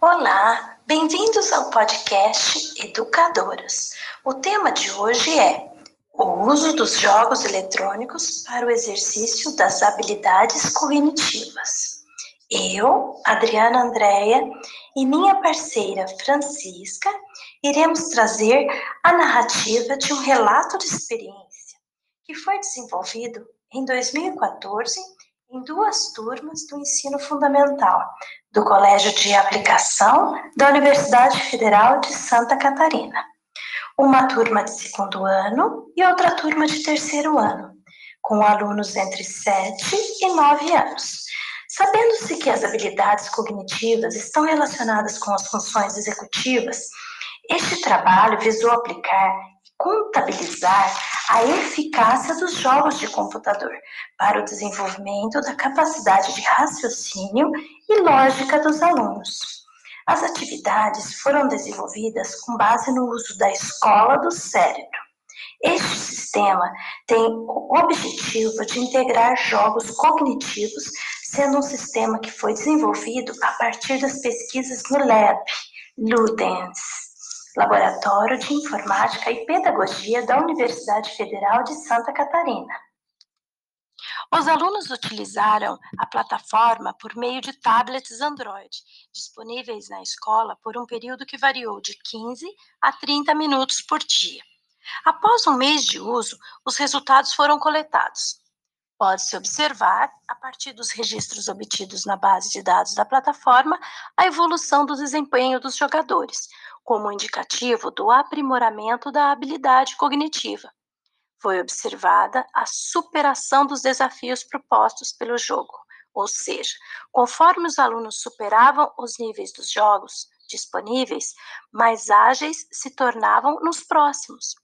Olá, bem-vindos ao podcast Educadoras. O tema de hoje é o uso dos jogos eletrônicos para o exercício das habilidades cognitivas. Eu, Adriana Andréia e minha parceira Francisca iremos trazer a narrativa de um relato de experiência que foi desenvolvido em 2014 em duas turmas do ensino fundamental do Colégio de Aplicação da Universidade Federal de Santa Catarina. Uma turma de segundo ano e outra turma de terceiro ano, com alunos entre 7 e 9 anos. Sabendo-se que as habilidades cognitivas estão relacionadas com as funções executivas, este trabalho visou aplicar e contabilizar a eficácia dos jogos de computador para o desenvolvimento da capacidade de raciocínio e lógica dos alunos. As atividades foram desenvolvidas com base no uso da escola do cérebro. Este sistema tem o objetivo de integrar jogos cognitivos, sendo um sistema que foi desenvolvido a partir das pesquisas no LAB, Ludens. Laboratório de Informática e Pedagogia da Universidade Federal de Santa Catarina. Os alunos utilizaram a plataforma por meio de tablets Android, disponíveis na escola por um período que variou de 15 a 30 minutos por dia. Após um mês de uso, os resultados foram coletados. Pode-se observar, a partir dos registros obtidos na base de dados da plataforma, a evolução do desempenho dos jogadores, como indicativo do aprimoramento da habilidade cognitiva. Foi observada a superação dos desafios propostos pelo jogo, ou seja, conforme os alunos superavam os níveis dos jogos disponíveis, mais ágeis se tornavam nos próximos.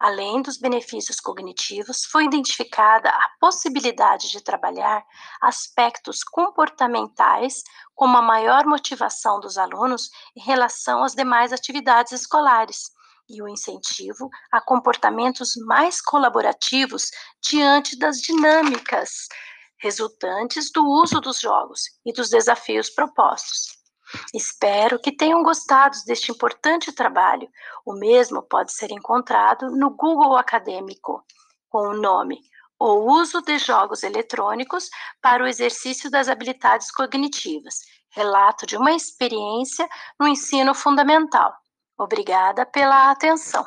Além dos benefícios cognitivos, foi identificada a possibilidade de trabalhar aspectos comportamentais, como a maior motivação dos alunos em relação às demais atividades escolares e o incentivo a comportamentos mais colaborativos diante das dinâmicas resultantes do uso dos jogos e dos desafios propostos. Espero que tenham gostado deste importante trabalho. O mesmo pode ser encontrado no Google Acadêmico, com o nome O uso de jogos eletrônicos para o exercício das habilidades cognitivas. Relato de uma experiência no ensino fundamental. Obrigada pela atenção.